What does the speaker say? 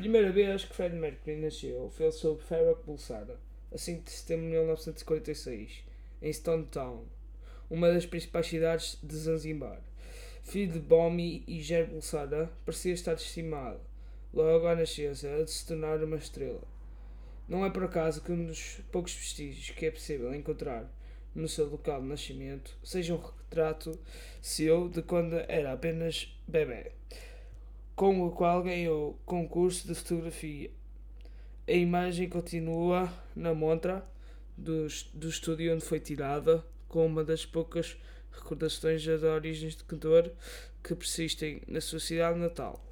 primeira vez que Fred Mercury nasceu foi sob Farrokh Bulsara, a 5 de setembro de 1946, em Stone Town, uma das principais cidades de Zanzibar. Filho de Bomi e Ger Bulsara, parecia estar estimado, logo à nascença, de se tornar uma estrela. Não é por acaso que um dos poucos vestígios que é possível encontrar no seu local de nascimento seja um retrato seu de quando era apenas bebê, com o qual ganhou concurso de fotografia. A imagem continua na montra do, do estúdio onde foi tirada, com uma das poucas recordações das origens do cantor que persistem na sua cidade natal.